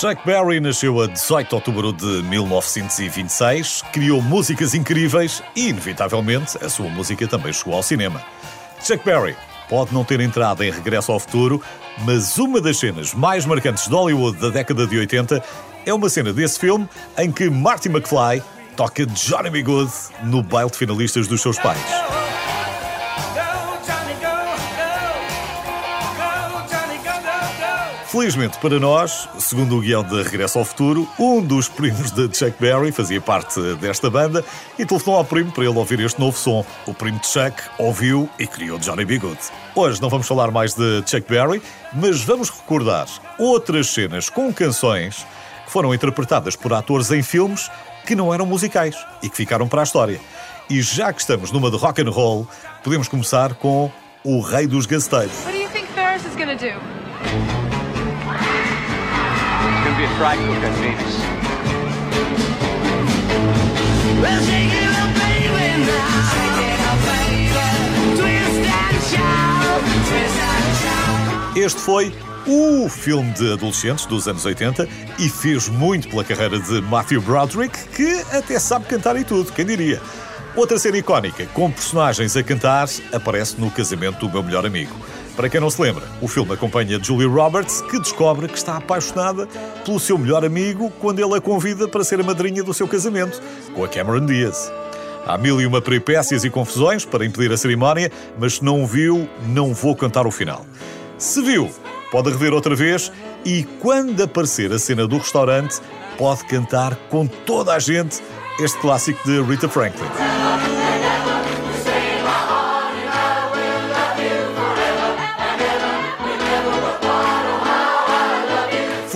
Chuck Berry nasceu a 18 de outubro de 1926, criou músicas incríveis e, inevitavelmente, a sua música também chegou ao cinema. Chuck Berry pode não ter entrado em Regresso ao Futuro, mas uma das cenas mais marcantes de Hollywood da década de 80 é uma cena desse filme em que Marty McFly toca Johnny B. Good no baile de finalistas dos seus pais. Felizmente para nós, segundo o guião de Regresso ao Futuro, um dos primos de Chuck Berry fazia parte desta banda e telefonou ao primo para ele ouvir este novo som. O primo de Chuck ouviu e criou Johnny B. Good. Hoje não vamos falar mais de Chuck Berry, mas vamos recordar outras cenas com canções que foram interpretadas por atores em filmes que não eram musicais e que ficaram para a história. E já que estamos numa de rock and roll, podemos começar com o rei dos gasteiros. What do you think Ferris is gonna do? Be Venus. Well, shake it up, baby, now. Shake it up, baby. Twist and shout. Twist and shout. Este foi o filme de adolescentes dos anos 80 e fez muito pela carreira de Matthew Broderick, que até sabe cantar e tudo, quem diria. Outra cena icónica, com personagens a cantar, aparece no casamento do meu melhor amigo. Para quem não se lembra, o filme acompanha Julie Roberts, que descobre que está apaixonada pelo seu melhor amigo quando ele a convida para ser a madrinha do seu casamento, com a Cameron Diaz. Há mil e uma peripécias e confusões para impedir a cerimónia, mas se não viu, não vou cantar o final. Se viu, pode rever outra vez e quando aparecer a cena do restaurante, pode cantar com toda a gente este clássico de Rita Franklin.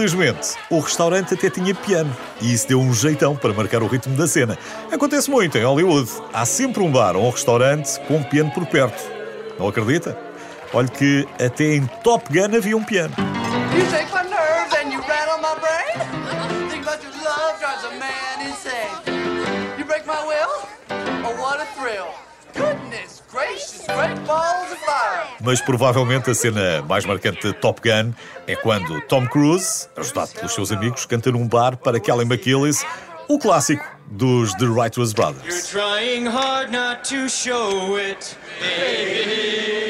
Felizmente, o restaurante até tinha piano e isso deu um jeitão para marcar o ritmo da cena. Acontece muito em Hollywood. Há sempre um bar ou um restaurante com um piano por perto. Não acredita? Olhe que até em Top Gun havia um piano. Oh. Goodness Mas provavelmente a cena mais marcante de Top Gun é quando Tom Cruise, ajudado pelos seus amigos, canta num bar para Kelly McGillis o clássico dos The Righteous Brothers. Trying hard not to show it, baby.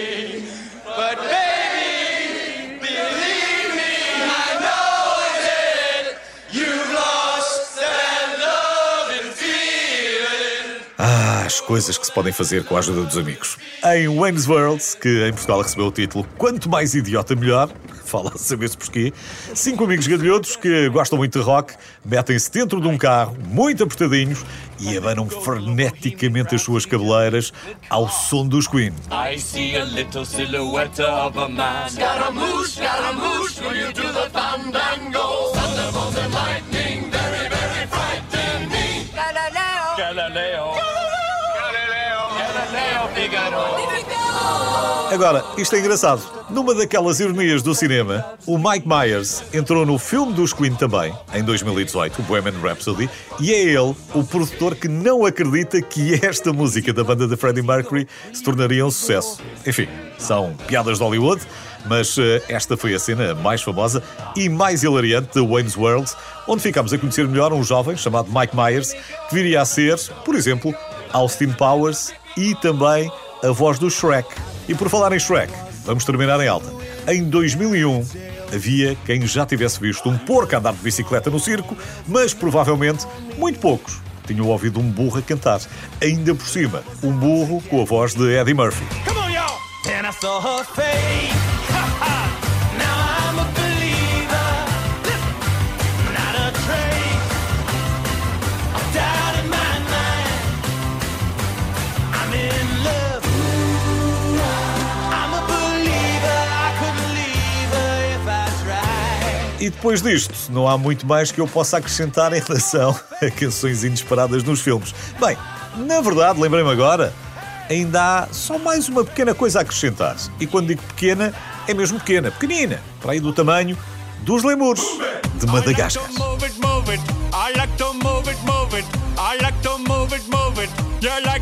As coisas que se podem fazer com a ajuda dos amigos. Em Wayne's World, que em Portugal recebeu o título Quanto Mais Idiota Melhor, fala a saber-se porquê, cinco amigos gadilhotos que gostam muito de rock metem-se dentro de um carro, muito apertadinhos, e abanam freneticamente as suas cabeleiras ao som dos Queen. I see a little silhouette of a man. Scaramouche, Scaramouche, will you do the fandango? Thunderbolt and lightning, very, very frightening. Galileo. Galileo. Galileo. Agora, isto é engraçado. Numa daquelas ironias do cinema, o Mike Myers entrou no filme dos Queen também, em 2018, o Bohemian Rhapsody, e é ele, o produtor, que não acredita que esta música da banda de Freddie Mercury se tornaria um sucesso. Enfim, são piadas de Hollywood, mas eh, esta foi a cena mais famosa e mais hilariante de Wayne's World, onde ficámos a conhecer melhor um jovem chamado Mike Myers, que viria a ser, por exemplo, Austin Powers e também a voz do Shrek. E por falar em Shrek, vamos terminar em alta. Em 2001, havia quem já tivesse visto um porco andar de bicicleta no circo, mas provavelmente muito poucos tinham ouvido um burro a cantar. Ainda por cima, um burro com a voz de Eddie Murphy. Come on, E depois disto, não há muito mais que eu possa acrescentar em relação a canções inesperadas nos filmes. Bem, na verdade, lembrei-me agora, ainda há só mais uma pequena coisa a acrescentar. E quando digo pequena, é mesmo pequena, pequenina, para aí do tamanho dos lemures de Madagascar. I like